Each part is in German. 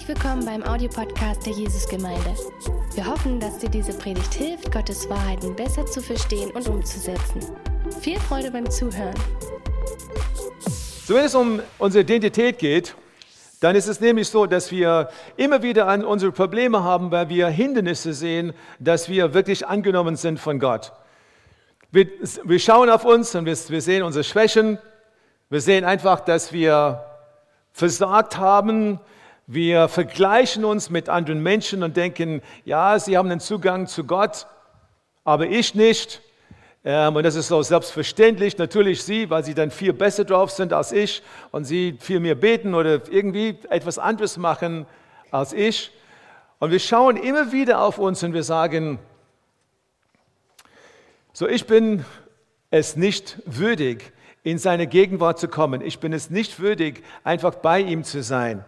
Herzlich willkommen beim Audiopodcast der Jesusgemeinde. Wir hoffen, dass dir diese Predigt hilft, Gottes Wahrheiten besser zu verstehen und umzusetzen. Viel Freude beim Zuhören. So, wenn es um unsere Identität geht, dann ist es nämlich so, dass wir immer wieder an unsere Probleme haben, weil wir Hindernisse sehen, dass wir wirklich angenommen sind von Gott. Wir, wir schauen auf uns und wir, wir sehen unsere Schwächen. Wir sehen einfach, dass wir versagt haben. Wir vergleichen uns mit anderen Menschen und denken, ja, sie haben den Zugang zu Gott, aber ich nicht. Ähm, und das ist so selbstverständlich. Natürlich sie, weil sie dann viel besser drauf sind als ich und sie viel mehr beten oder irgendwie etwas anderes machen als ich. Und wir schauen immer wieder auf uns und wir sagen, so ich bin es nicht würdig, in seine Gegenwart zu kommen. Ich bin es nicht würdig, einfach bei ihm zu sein.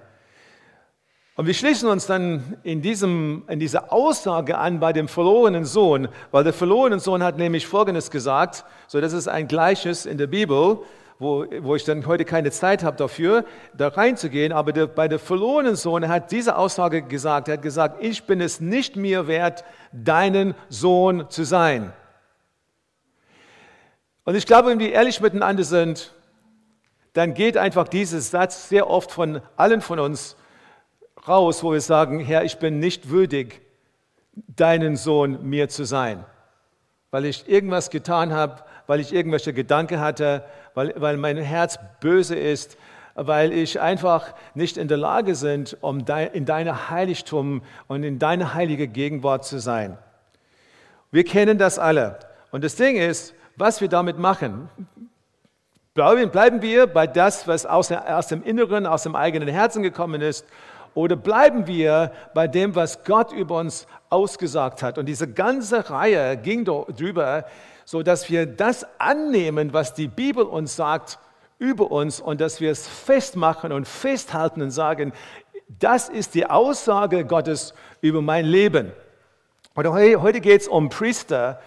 Und wir schließen uns dann in, diesem, in dieser Aussage an bei dem verlorenen Sohn, weil der verlorene Sohn hat nämlich Folgendes gesagt, so das ist ein Gleiches in der Bibel, wo, wo ich dann heute keine Zeit habe dafür, da reinzugehen, aber der, bei der verlorenen Sohn hat diese Aussage gesagt, er hat gesagt, ich bin es nicht mehr wert, deinen Sohn zu sein. Und ich glaube, wenn wir ehrlich miteinander sind, dann geht einfach dieser Satz sehr oft von allen von uns raus, wo wir sagen, Herr, ich bin nicht würdig, deinen Sohn mir zu sein, weil ich irgendwas getan habe, weil ich irgendwelche Gedanken hatte, weil, weil mein Herz böse ist, weil ich einfach nicht in der Lage bin, um in deiner Heiligtum und in deine heilige Gegenwart zu sein. Wir kennen das alle. Und das Ding ist, was wir damit machen. Bleiben wir bei das, was aus dem Inneren, aus dem eigenen Herzen gekommen ist, oder bleiben wir bei dem, was Gott über uns ausgesagt hat? Und diese ganze Reihe ging darüber, so dass wir das annehmen, was die Bibel uns sagt über uns und dass wir es festmachen und festhalten und sagen, das ist die Aussage Gottes über mein Leben. Und heute geht es um Priester,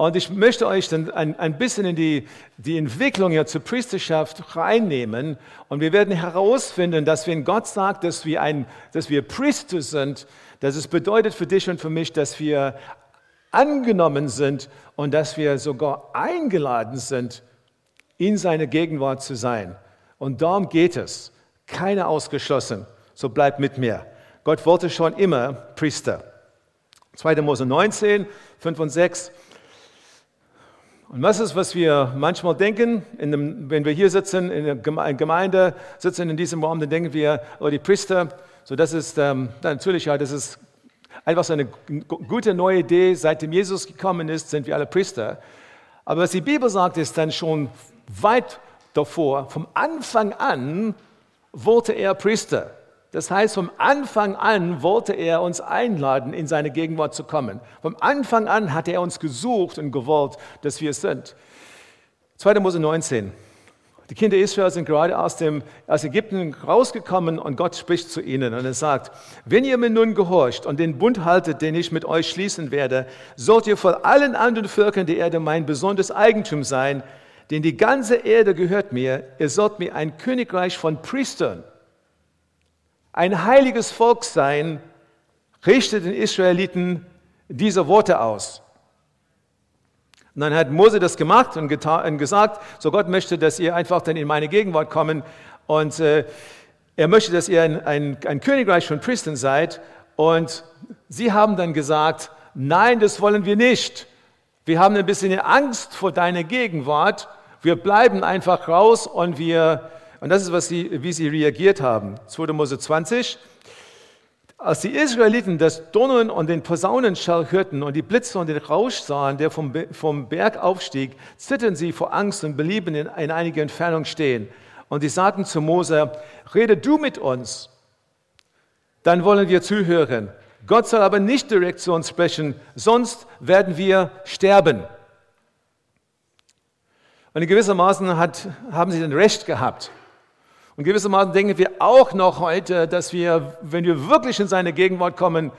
und ich möchte euch dann ein, ein bisschen in die, die Entwicklung ja zur Priesterschaft reinnehmen. Und wir werden herausfinden, dass wenn Gott sagt, dass wir, ein, dass wir Priester sind, dass es bedeutet für dich und für mich, dass wir angenommen sind und dass wir sogar eingeladen sind, in seine Gegenwart zu sein. Und darum geht es. Keiner ausgeschlossen. So bleibt mit mir. Gott wollte schon immer Priester. 2. Mose 19, 5 und 6. Und was ist, was wir manchmal denken, dem, wenn wir hier sitzen, in der Gemeinde sitzen in diesem Raum, dann denken wir, oh, die Priester, so das ist ähm, natürlich, ja, das ist einfach so eine gute neue Idee. Seitdem Jesus gekommen ist, sind wir alle Priester. Aber was die Bibel sagt, ist dann schon weit davor, vom Anfang an wollte er Priester. Das heißt, vom Anfang an wollte er uns einladen, in seine Gegenwart zu kommen. Vom Anfang an hat er uns gesucht und gewollt, dass wir es sind. 2. Mose 19. Die Kinder Israel sind gerade aus, dem, aus Ägypten rausgekommen und Gott spricht zu ihnen und er sagt, wenn ihr mir nun gehorcht und den Bund haltet, den ich mit euch schließen werde, sollt ihr vor allen anderen Völkern der Erde mein besonderes Eigentum sein, denn die ganze Erde gehört mir. Ihr sollt mir ein Königreich von Priestern ein heiliges Volk sein, richtet den Israeliten diese Worte aus. Und dann hat Mose das gemacht und, und, gesagt, so Gott möchte, dass ihr einfach dann in meine Gegenwart kommen und äh, er möchte, dass ihr ein, ein, ein Königreich von Priestern seid. Und sie haben dann gesagt, nein, das wollen wir nicht. Wir haben ein bisschen Angst vor deiner Gegenwart. Wir bleiben einfach raus und wir und das ist, was sie, wie sie reagiert haben. 2. Mose 20. Als die Israeliten das Donnern und den Posaunenschall hörten und die Blitze und den Rausch sahen, der vom, vom Berg aufstieg, zitterten sie vor Angst und blieben in, in einiger Entfernung stehen. Und sie sagten zu Mose, rede du mit uns, dann wollen wir zuhören. Gott soll aber nicht direkt zu uns sprechen, sonst werden wir sterben. Und in gewissermaßen hat, haben sie dann Recht gehabt. Und gewissermaßen denken wir auch noch heute, dass wir, wenn wir wirklich in seine Gegenwart kommen,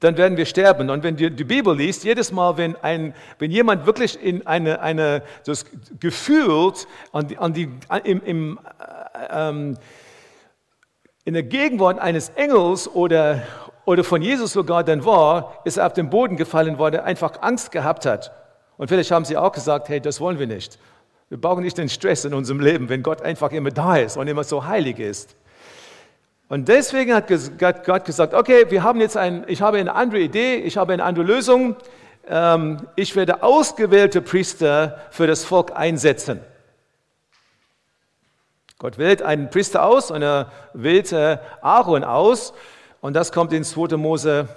dann werden wir sterben. Und wenn du die Bibel liest, jedes Mal, wenn, ein, wenn jemand wirklich in eine, eine das gefühlt an die, an die, im, im, äh, ähm, in der Gegenwart eines Engels oder, oder von Jesus sogar dann war, ist er auf den Boden gefallen, weil er einfach Angst gehabt hat. Und vielleicht haben sie auch gesagt, hey, das wollen wir nicht. Wir brauchen nicht den Stress in unserem Leben, wenn Gott einfach immer da ist und immer so heilig ist. Und deswegen hat Gott gesagt, okay, wir haben jetzt ein, ich habe eine andere Idee, ich habe eine andere Lösung. Ähm, ich werde ausgewählte Priester für das Volk einsetzen. Gott wählt einen Priester aus und er wählt Aaron aus. Und das kommt in 2. Mose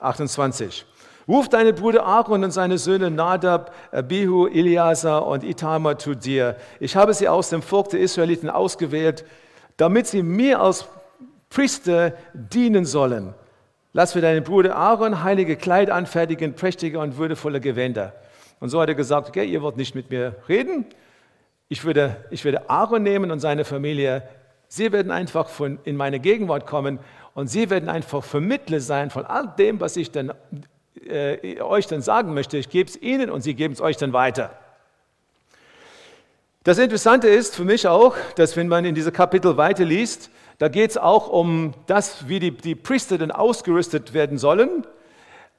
28. Ruf deine Brüder Aaron und seine Söhne Nadab, Abihu, Eliasa und Itamar zu dir. Ich habe sie aus dem Volk der Israeliten ausgewählt, damit sie mir als Priester dienen sollen. Lass für deinen Bruder Aaron heilige Kleid anfertigen, prächtige und würdevolle Gewänder. Und so hat er gesagt, okay, ihr wollt nicht mit mir reden, ich würde, ich würde Aaron nehmen und seine Familie. Sie werden einfach von, in meine Gegenwart kommen und sie werden einfach Vermittler sein von all dem, was ich dann, äh, euch dann sagen möchte. Ich gebe es ihnen und sie geben es euch dann weiter. Das Interessante ist für mich auch, dass wenn man in diese Kapitel weiterliest, da geht es auch um das, wie die, die Priester dann ausgerüstet werden sollen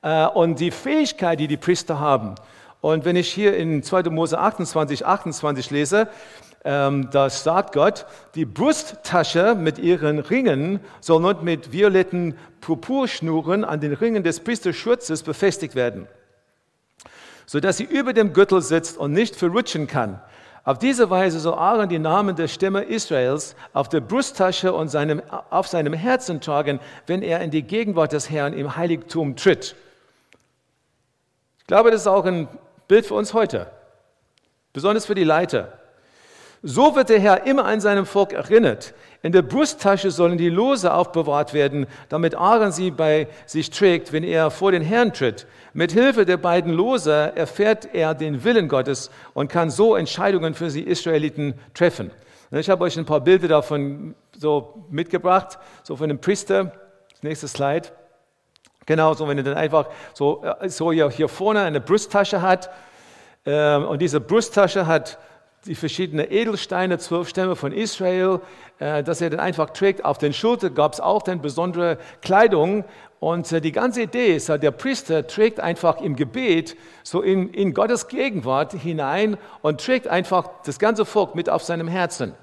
äh, und die Fähigkeit, die die Priester haben. Und wenn ich hier in 2. Mose 28, 28 lese, ähm, da sagt Gott, die Brusttasche mit ihren Ringen soll nun mit violetten Purpurschnuren an den Ringen des Priesterschutzes befestigt werden, sodass sie über dem Gürtel sitzt und nicht verrutschen kann. Auf diese Weise soll Aaron die Namen der Stämme Israels auf der Brusttasche und seinem, auf seinem Herzen tragen, wenn er in die Gegenwart des Herrn im Heiligtum tritt. Ich glaube, das ist auch ein Bild für uns heute, besonders für die Leiter. So wird der Herr immer an seinem Volk erinnert. In der Brusttasche sollen die Lose aufbewahrt werden, damit Aaron sie bei sich trägt, wenn er vor den Herrn tritt. Mit Hilfe der beiden Lose erfährt er den Willen Gottes und kann so Entscheidungen für die Israeliten treffen. Ich habe euch ein paar Bilder davon so mitgebracht, so von dem Priester. Das nächste Slide. Genauso, wenn er dann einfach so, äh, so hier, hier vorne eine Brusttasche hat ähm, und diese Brusttasche hat die verschiedenen Edelsteine, zwölf Stämme von Israel, äh, dass er dann einfach trägt. Auf den Schultern gab es auch dann besondere Kleidung. Und äh, die ganze Idee ist, der Priester trägt einfach im Gebet so in, in Gottes Gegenwart hinein und trägt einfach das ganze Volk mit auf seinem Herzen.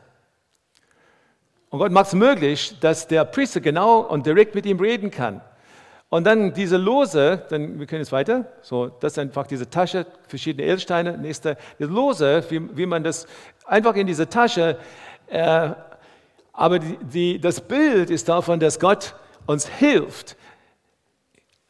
Und Gott macht es möglich, dass der Priester genau und direkt mit ihm reden kann. Und dann diese Lose, dann, wir können jetzt weiter, so, das ist einfach diese Tasche, verschiedene Edelsteine, nächste, die Lose, wie, wie man das einfach in diese Tasche, äh, aber die, die, das Bild ist davon, dass Gott uns hilft,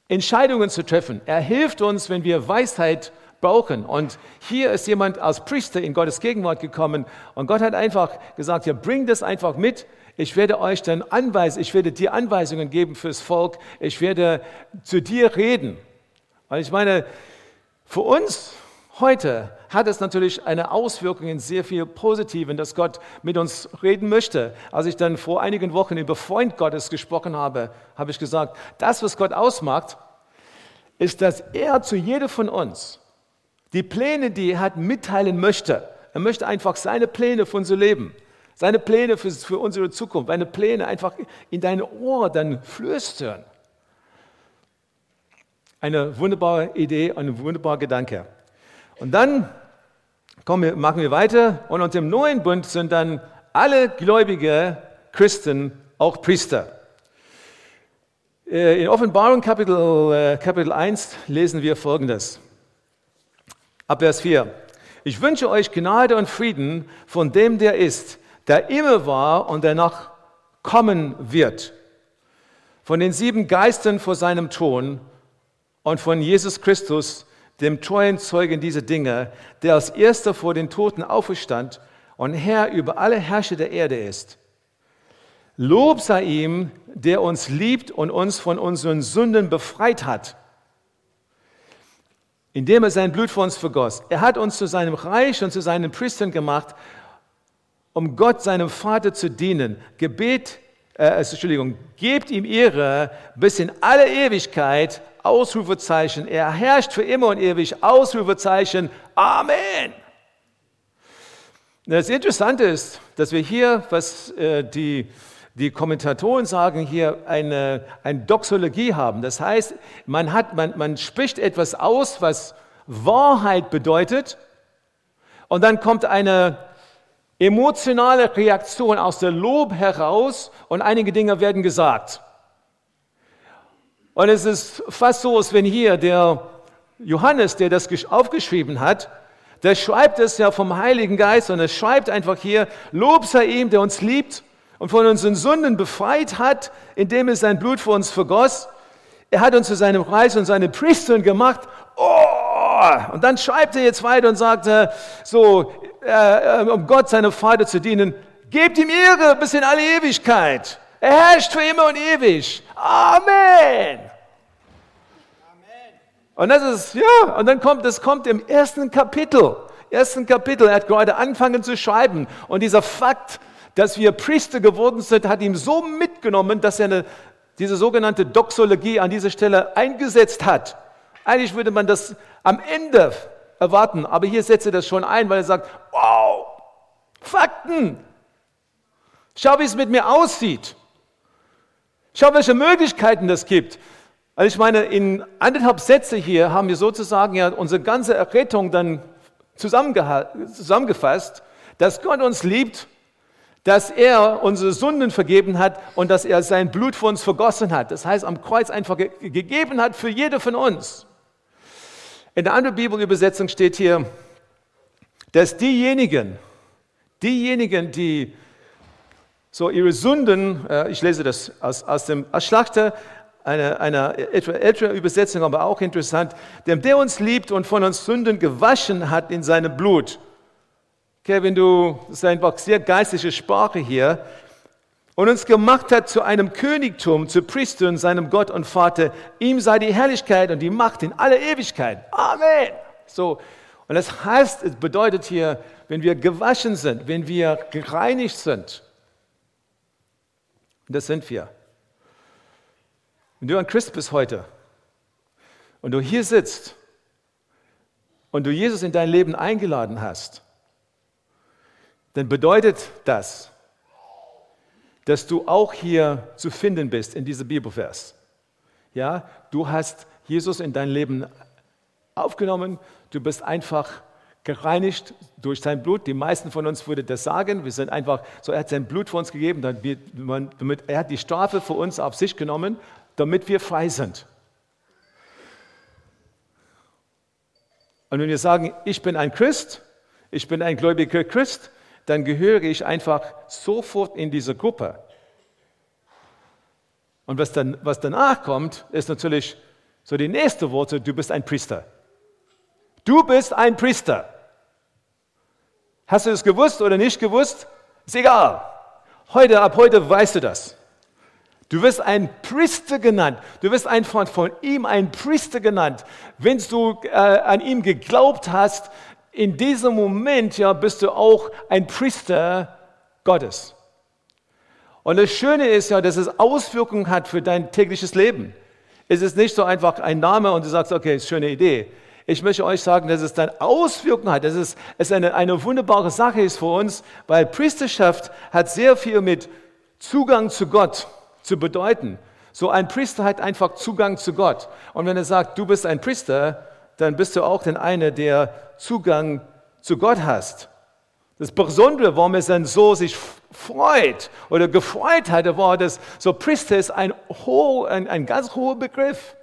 Entscheidungen zu treffen. Er hilft uns, wenn wir Weisheit brauchen. Und hier ist jemand als Priester in Gottes Gegenwart gekommen und Gott hat einfach gesagt, ja, bring das einfach mit ich werde euch dann anweisen, ich werde dir Anweisungen geben fürs Volk, ich werde zu dir reden. Weil ich meine, für uns heute hat es natürlich eine Auswirkung in sehr viel Positiven, dass Gott mit uns reden möchte. Als ich dann vor einigen Wochen über Freund Gottes gesprochen habe, habe ich gesagt, das, was Gott ausmacht, ist, dass er zu jedem von uns die Pläne, die er hat, mitteilen möchte. Er möchte einfach seine Pläne für unser Leben seine Pläne für, für unsere Zukunft, seine Pläne einfach in dein Ohr dann flüstern. Eine wunderbare Idee, ein wunderbarer Gedanke. Und dann kommen machen wir weiter und unter dem neuen Bund sind dann alle gläubige Christen auch Priester. Äh, in Offenbarung Kapitel, äh, Kapitel 1 lesen wir folgendes. Ab Vers 4. Ich wünsche euch Gnade und Frieden von dem, der ist, der immer war und der noch kommen wird. Von den sieben Geistern vor seinem Thron und von Jesus Christus, dem treuen Zeugen dieser Dinge, der als erster vor den Toten auferstand und Herr über alle Herrscher der Erde ist. Lob sei ihm, der uns liebt und uns von unseren Sünden befreit hat, indem er sein Blut für uns vergoss. Er hat uns zu seinem Reich und zu seinen Priestern gemacht um Gott, seinem Vater, zu dienen. Gebet, äh, also, Entschuldigung, gebt ihm Ehre bis in alle Ewigkeit, Ausrufezeichen. Er herrscht für immer und ewig, Ausrufezeichen. Amen. Das Interessante ist, dass wir hier, was äh, die, die Kommentatoren sagen hier, eine, eine Doxologie haben. Das heißt, man, hat, man, man spricht etwas aus, was Wahrheit bedeutet, und dann kommt eine emotionale Reaktion aus der Lob heraus und einige Dinge werden gesagt. Und es ist fast so, als wenn hier der Johannes, der das aufgeschrieben hat, der schreibt es ja vom Heiligen Geist und er schreibt einfach hier, Lob sei ihm, der uns liebt und von unseren Sünden befreit hat, indem er sein Blut für uns vergoss. Er hat uns zu seinem Reis und seine Priesterin gemacht. Oh! Und dann schreibt er jetzt weiter und sagt, äh, so, äh, äh, um Gott, seinem Vater zu dienen, gebt ihm Ehre bis in alle Ewigkeit. Er herrscht für immer und ewig. Amen. Und das ist, ja, und dann kommt, das kommt im ersten Kapitel. Ersten Kapitel, er hat gerade angefangen zu schreiben. Und dieser Fakt, dass wir Priester geworden sind, hat ihm so mitgenommen, dass er eine, diese sogenannte Doxologie an dieser Stelle eingesetzt hat. Eigentlich würde man das am Ende erwarten, aber hier setzt er das schon ein, weil er sagt, wow, Fakten. Schau, wie es mit mir aussieht. Schau, welche Möglichkeiten das gibt. Also ich meine, in anderthalb Sätze hier haben wir sozusagen ja unsere ganze Errettung dann zusammengefasst, dass Gott uns liebt, dass er unsere Sünden vergeben hat und dass er sein Blut für uns vergossen hat. Das heißt, am Kreuz einfach ge gegeben hat für jede von uns. In der anderen Bibelübersetzung steht hier, dass diejenigen, diejenigen, die so ihre Sünden, äh, ich lese das aus, aus dem aus Schlachter, eine, eine ältere Übersetzung, aber auch interessant, dem der uns liebt und von uns Sünden gewaschen hat in seinem Blut. Wenn du, das ist einfach sehr geistliche Sprache hier, und uns gemacht hat zu einem Königtum, zu Priestern, seinem Gott und Vater, ihm sei die Herrlichkeit und die Macht in aller Ewigkeit. Amen. So, und das heißt, es bedeutet hier, wenn wir gewaschen sind, wenn wir gereinigt sind, das sind wir, wenn du ein Christ bist heute und du hier sitzt und du Jesus in dein Leben eingeladen hast, dann bedeutet das, dass du auch hier zu finden bist in diesem Bibelvers. Ja, du hast Jesus in dein Leben aufgenommen, du bist einfach gereinigt durch sein Blut. Die meisten von uns würden das sagen. Wir sind einfach, so er hat sein Blut für uns gegeben, damit, er hat die Strafe für uns auf sich genommen damit wir frei sind. Und wenn wir sagen, ich bin ein Christ, ich bin ein gläubiger Christ, dann gehöre ich einfach sofort in diese Gruppe. Und was, dann, was danach kommt, ist natürlich so die nächste Worte, du bist ein Priester. Du bist ein Priester. Hast du es gewusst oder nicht gewusst? Ist egal. Heute, ab heute weißt du das. Du wirst ein Priester genannt. Du wirst einfach von ihm ein Priester genannt. Wenn du äh, an ihm geglaubt hast, in diesem Moment ja, bist du auch ein Priester Gottes. Und das Schöne ist ja, dass es Auswirkungen hat für dein tägliches Leben. Es ist nicht so einfach ein Name und du sagst, okay, ist eine schöne Idee. Ich möchte euch sagen, dass es dann Auswirkungen hat, dass es, es eine, eine wunderbare Sache ist für uns, weil Priesterschaft hat sehr viel mit Zugang zu Gott zu bedeuten. So ein Priester hat einfach Zugang zu Gott. Und wenn er sagt, du bist ein Priester, dann bist du auch der eine, der Zugang zu Gott hast. Das Besondere, warum er dann so sich freut oder gefreut hatte, war, dass so Priester ist ein, hoch, ein, ein ganz hoher Begriff.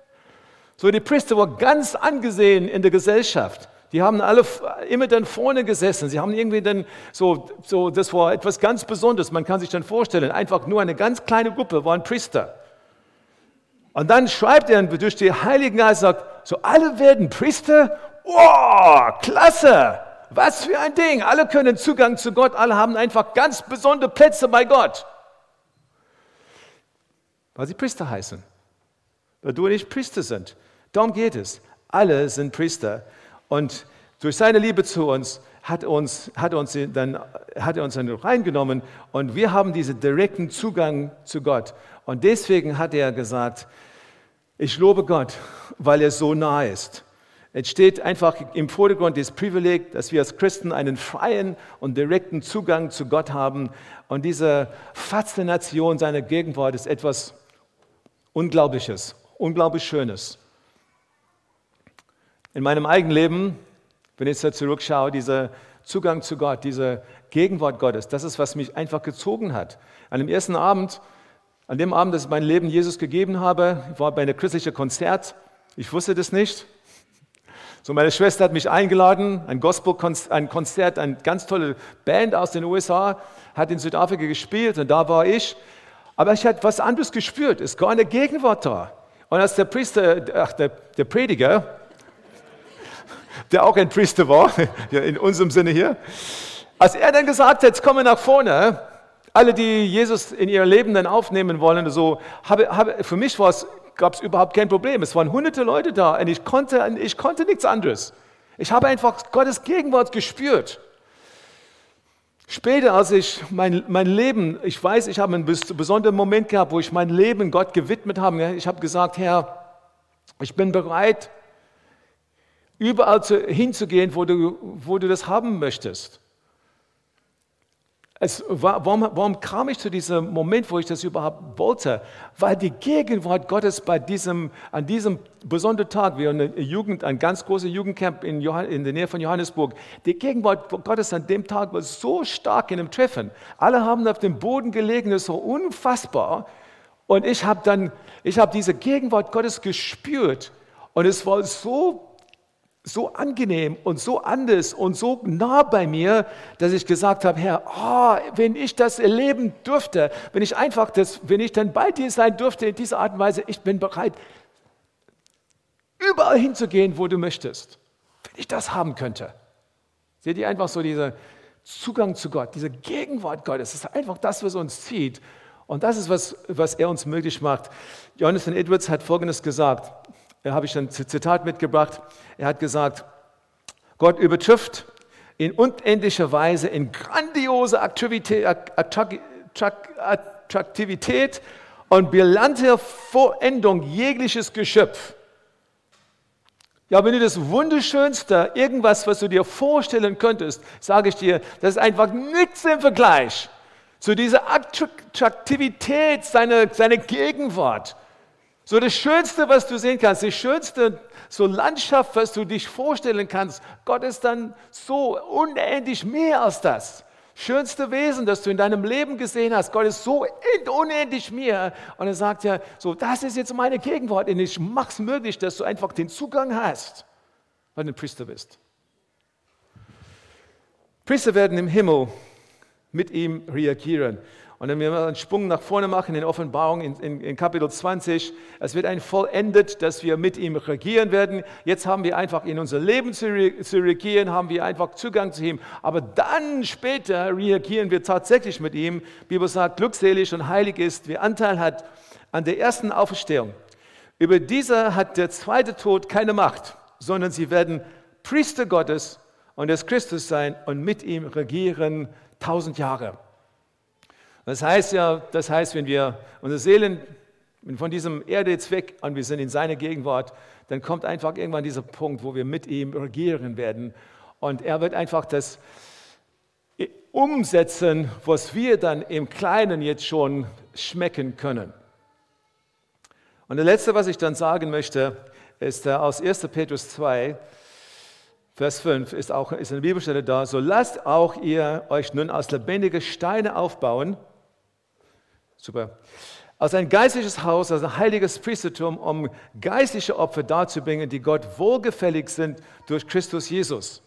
So die Priester war ganz angesehen in der Gesellschaft. Die haben alle immer dann vorne gesessen. Sie haben irgendwie dann so, so, das war etwas ganz Besonderes. Man kann sich dann vorstellen, einfach nur eine ganz kleine Gruppe waren Priester. Und dann schreibt er durch die Heiligen Geist, sagt, so alle werden Priester. Oh, klasse! Was für ein Ding! Alle können Zugang zu Gott, alle haben einfach ganz besondere Plätze bei Gott. Weil sie Priester heißen. Weil du und ich Priester sind. Darum geht es. Alle sind Priester. Und durch seine Liebe zu uns hat, uns, hat, uns dann, hat er uns dann reingenommen und wir haben diesen direkten Zugang zu Gott. Und deswegen hat er gesagt, ich lobe Gott, weil er so nah ist. Entsteht einfach im Vordergrund das Privileg, dass wir als Christen einen freien und direkten Zugang zu Gott haben. Und diese Faszination seiner Gegenwart ist etwas Unglaubliches, unglaublich Schönes. In meinem eigenen Leben, wenn ich jetzt zurückschaue, dieser Zugang zu Gott, diese Gegenwart Gottes, das ist, was mich einfach gezogen hat. An dem ersten Abend, an dem Abend, dass ich mein Leben Jesus gegeben habe, war bei einem christlichen Konzert. Ich wusste das nicht. So, meine Schwester hat mich eingeladen, ein Gospel-Konzert, eine ganz tolle Band aus den USA, hat in Südafrika gespielt und da war ich. Aber ich hatte was anderes gespürt, es war eine Gegenwart da. Und als der Priester, ach, der, der Prediger, der auch ein Priester war, in unserem Sinne hier, als er dann gesagt hat, jetzt komme nach vorne, alle, die Jesus in ihr Leben dann aufnehmen wollen, so, habe, habe, für mich gab es überhaupt kein Problem. Es waren hunderte Leute da und ich konnte, ich konnte nichts anderes. Ich habe einfach Gottes Gegenwart gespürt. Später, als ich mein, mein Leben, ich weiß, ich habe einen besonderen Moment gehabt, wo ich mein Leben Gott gewidmet habe. Ich habe gesagt, Herr, ich bin bereit, überall zu, hinzugehen, wo du, wo du das haben möchtest. Es war, warum, warum, kam ich zu diesem Moment, wo ich das überhaupt wollte? Weil die Gegenwart Gottes bei diesem, an diesem besonderen Tag, wir eine Jugend, ein ganz großer Jugendcamp in, Johann, in der Nähe von Johannesburg, die Gegenwart Gottes an dem Tag war so stark in dem Treffen. Alle haben auf dem Boden gelegen, das war unfassbar. Und ich habe dann, ich habe diese Gegenwart Gottes gespürt. Und es war so so angenehm und so anders und so nah bei mir, dass ich gesagt habe, Herr, oh, wenn ich das erleben dürfte, wenn ich einfach das, wenn ich dann bei dir sein dürfte in dieser Art und Weise, ich bin bereit, überall hinzugehen, wo du möchtest, wenn ich das haben könnte. Seht ihr einfach so diesen Zugang zu Gott, diese Gegenwart Gottes, das ist einfach das, was uns zieht. Und das ist, was, was er uns möglich macht. Jonathan Edwards hat Folgendes gesagt, habe ich ein Zitat mitgebracht. Er hat gesagt, Gott übertrifft in unendlicher Weise in grandiose Aktivität, Attraktivität und brillante Vollendung jegliches Geschöpf. Ja, wenn du das Wunderschönste, irgendwas, was du dir vorstellen könntest, sage ich dir, das ist einfach nichts im Vergleich zu dieser Attraktivität seiner, seiner Gegenwart. So das Schönste, was du sehen kannst, die schönste so Landschaft, was du dich vorstellen kannst, Gott ist dann so unendlich mehr als das. Schönste Wesen, das du in deinem Leben gesehen hast, Gott ist so unendlich mehr. Und er sagt ja, so, das ist jetzt meine Gegenwart und ich es möglich, dass du einfach den Zugang hast, weil du ein Priester bist. Priester werden im Himmel mit ihm reagieren. Und wenn wir einen Sprung nach vorne machen in Offenbarung in, in, in, Kapitel 20, es wird ein vollendet, dass wir mit ihm regieren werden. Jetzt haben wir einfach in unser Leben zu, zu regieren, haben wir einfach Zugang zu ihm. Aber dann später reagieren wir tatsächlich mit ihm. Die Bibel sagt, glückselig und heilig ist, wer Anteil hat an der ersten Auferstehung. Über dieser hat der zweite Tod keine Macht, sondern sie werden Priester Gottes und des Christus sein und mit ihm regieren tausend Jahre. Das heißt ja, das heißt, wenn wir unsere Seelen von diesem Erde jetzt weg und wir sind in seiner Gegenwart, dann kommt einfach irgendwann dieser Punkt, wo wir mit ihm regieren werden. Und er wird einfach das umsetzen, was wir dann im Kleinen jetzt schon schmecken können. Und das Letzte, was ich dann sagen möchte, ist aus 1. Petrus 2, Vers 5 ist auch ist eine Bibelstelle da. So lasst auch ihr euch nun aus lebendige Steine aufbauen, Super. Als ein geistliches Haus, als ein heiliges Priestertum, um geistliche Opfer darzubringen, die Gott wohlgefällig sind durch Christus Jesus.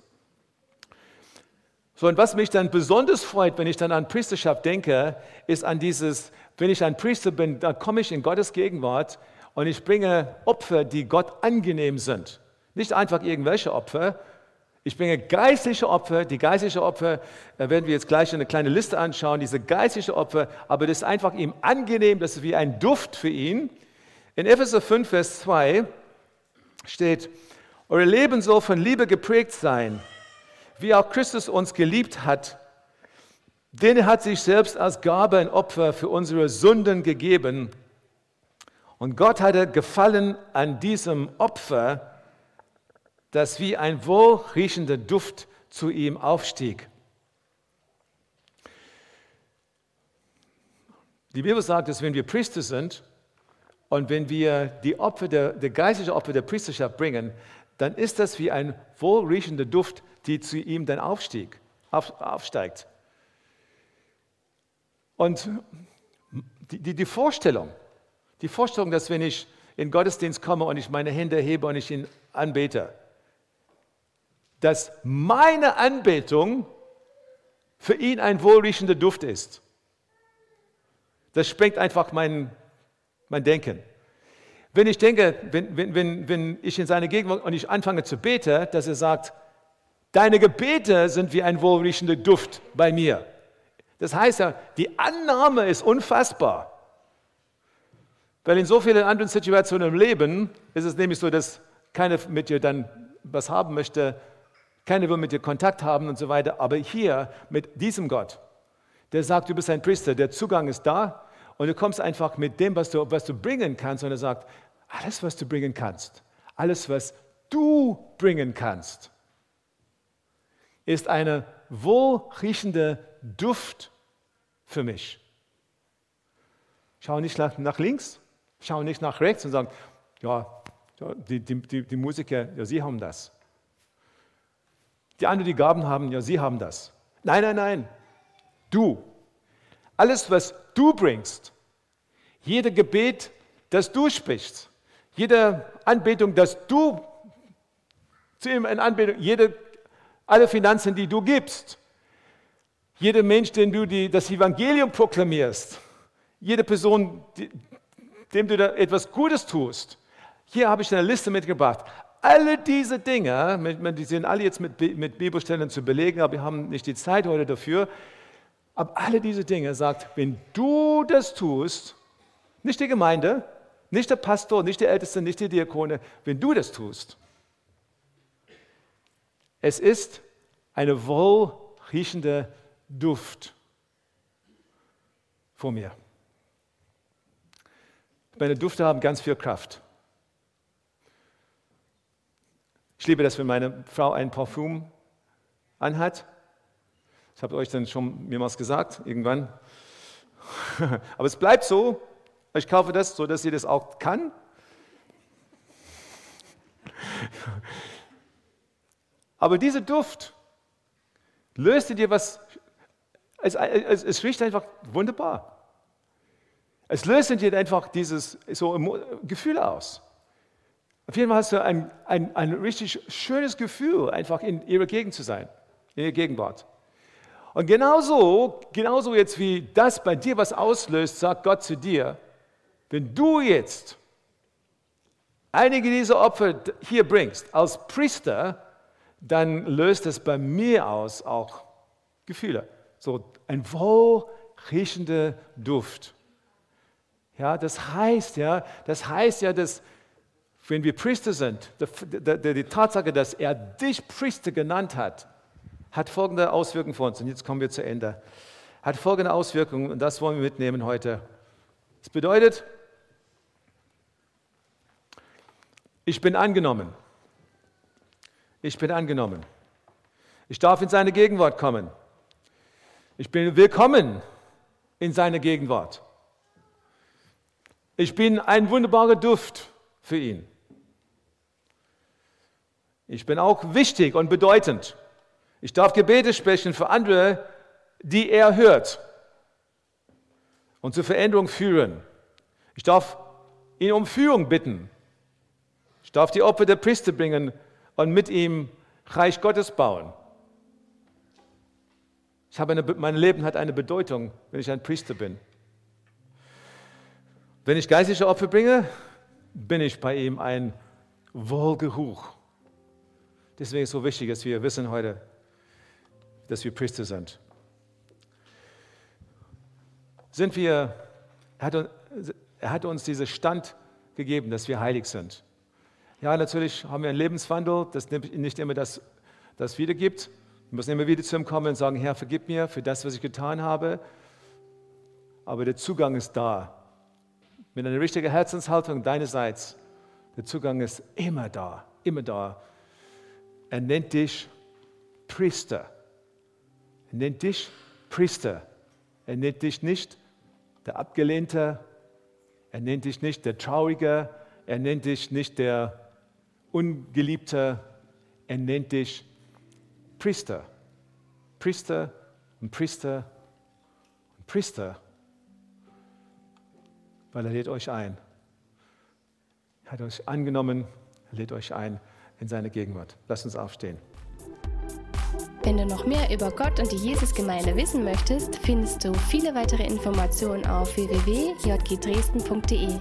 So, und was mich dann besonders freut, wenn ich dann an Priesterschaft denke, ist an dieses, wenn ich ein Priester bin, dann komme ich in Gottes Gegenwart und ich bringe Opfer, die Gott angenehm sind. Nicht einfach irgendwelche Opfer, ich bringe geistliche Opfer. Die geistliche Opfer da werden wir jetzt gleich eine kleine Liste anschauen. Diese geistliche Opfer, aber das ist einfach ihm angenehm, das ist wie ein Duft für ihn. In Epheser 5, Vers 2 steht, euer Leben soll von Liebe geprägt sein, wie auch Christus uns geliebt hat. Denn er hat sich selbst als Gabe ein Opfer für unsere Sünden gegeben. Und Gott hatte Gefallen an diesem Opfer, dass wie ein wohlriechender Duft zu ihm aufstieg. Die Bibel sagt, dass wenn wir Priester sind und wenn wir die Opfer der, der geistliche Opfer der Priesterschaft bringen, dann ist das wie ein wohlriechender Duft, die zu ihm dann aufstieg, auf, aufsteigt. Und die, die, die Vorstellung, die Vorstellung, dass wenn ich in Gottesdienst komme und ich meine Hände hebe und ich ihn anbete, dass meine Anbetung für ihn ein wohlriechender Duft ist. Das sprengt einfach mein, mein Denken. Wenn ich denke, wenn, wenn, wenn, wenn ich in seine Gegenwart und ich anfange zu beten, dass er sagt, deine Gebete sind wie ein wohlriechender Duft bei mir. Das heißt ja, die Annahme ist unfassbar. Weil in so vielen anderen Situationen im Leben ist es nämlich so, dass keiner mit dir dann was haben möchte, keiner will mit dir Kontakt haben und so weiter. Aber hier mit diesem Gott, der sagt, du bist ein Priester, der Zugang ist da und du kommst einfach mit dem, was du, was du bringen kannst. Und er sagt, alles, was du bringen kannst, alles, was du bringen kannst, ist eine wohlriechende Duft für mich. Schau nicht nach, links, schau nicht nach rechts und sag, ja, die, die, die, die Musiker, ja, sie haben das. Die anderen, die Gaben haben, ja, sie haben das. Nein, nein, nein. Du. Alles, was du bringst, jeder Gebet, das du sprichst, jede Anbetung, das du zu ihm in Anbetung, jede, alle Finanzen, die du gibst, jeder Mensch, den du die, das Evangelium proklamierst, jede Person, die, dem du etwas Gutes tust. Hier habe ich eine Liste mitgebracht. Alle diese Dinge, die sind alle jetzt mit, mit Bibelstellen zu belegen, aber wir haben nicht die Zeit heute dafür. Aber alle diese Dinge sagt, wenn du das tust, nicht die Gemeinde, nicht der Pastor, nicht der Älteste, nicht die Diakone, wenn du das tust, es ist eine wohlriechende Duft vor mir. Meine Dufte haben ganz viel Kraft. Ich liebe das, wenn meine Frau ein Parfum anhat. Ich habe euch dann schon mehrmals gesagt, irgendwann. Aber es bleibt so. Ich kaufe das, so dass sie das auch kann. Aber dieser Duft löst in dir was, es, es, es riecht einfach wunderbar. Es löst in dir einfach dieses so Gefühl aus. Auf jeden Fall hast du ein, ein, ein richtig schönes Gefühl, einfach in ihrer Gegend zu sein, in ihrer Gegenwart. Und genauso, genauso jetzt wie das bei dir was auslöst, sagt Gott zu dir, wenn du jetzt einige dieser Opfer hier bringst als Priester, dann löst es bei mir aus auch Gefühle. So ein wohlriechender Duft. Ja, das heißt ja, das heißt ja, dass wenn wir Priester sind, die, die, die Tatsache, dass er dich Priester genannt hat, hat folgende Auswirkungen für uns. Und jetzt kommen wir zu Ende. Hat folgende Auswirkungen und das wollen wir mitnehmen heute. Das bedeutet, ich bin angenommen. Ich bin angenommen. Ich darf in seine Gegenwart kommen. Ich bin willkommen in seine Gegenwart. Ich bin ein wunderbarer Duft für ihn. Ich bin auch wichtig und bedeutend. Ich darf Gebete sprechen für andere, die er hört und zur Veränderung führen. Ich darf ihn um Führung bitten. Ich darf die Opfer der Priester bringen und mit ihm Reich Gottes bauen. Ich habe eine, mein Leben hat eine Bedeutung, wenn ich ein Priester bin. Wenn ich geistliche Opfer bringe, bin ich bei ihm ein Wohlgeruch. Deswegen ist es so wichtig, dass wir wissen heute, dass wir Priester sind. Sind wir, er hat, uns diesen Stand gegeben, dass wir heilig sind. Ja, natürlich haben wir einen Lebenswandel, das nicht immer das, das wiedergibt. Wir müssen immer wieder zu ihm kommen und sagen, Herr, vergib mir für das, was ich getan habe. Aber der Zugang ist da mit einer richtigen Herzenshaltung deinerseits, der Zugang ist immer da, immer da. Er nennt dich Priester. Er nennt dich Priester. Er nennt dich nicht der Abgelehnte. Er nennt dich nicht der Traurige. Er nennt dich nicht der Ungeliebte. Er nennt dich Priester. Priester und Priester und Priester. Weil er lädt euch ein. Er hat euch angenommen, er lädt euch ein in seine Gegenwart. Lasst uns aufstehen. Wenn du noch mehr über Gott und die Jesusgemeinde wissen möchtest, findest du viele weitere Informationen auf www.jgdresden.de.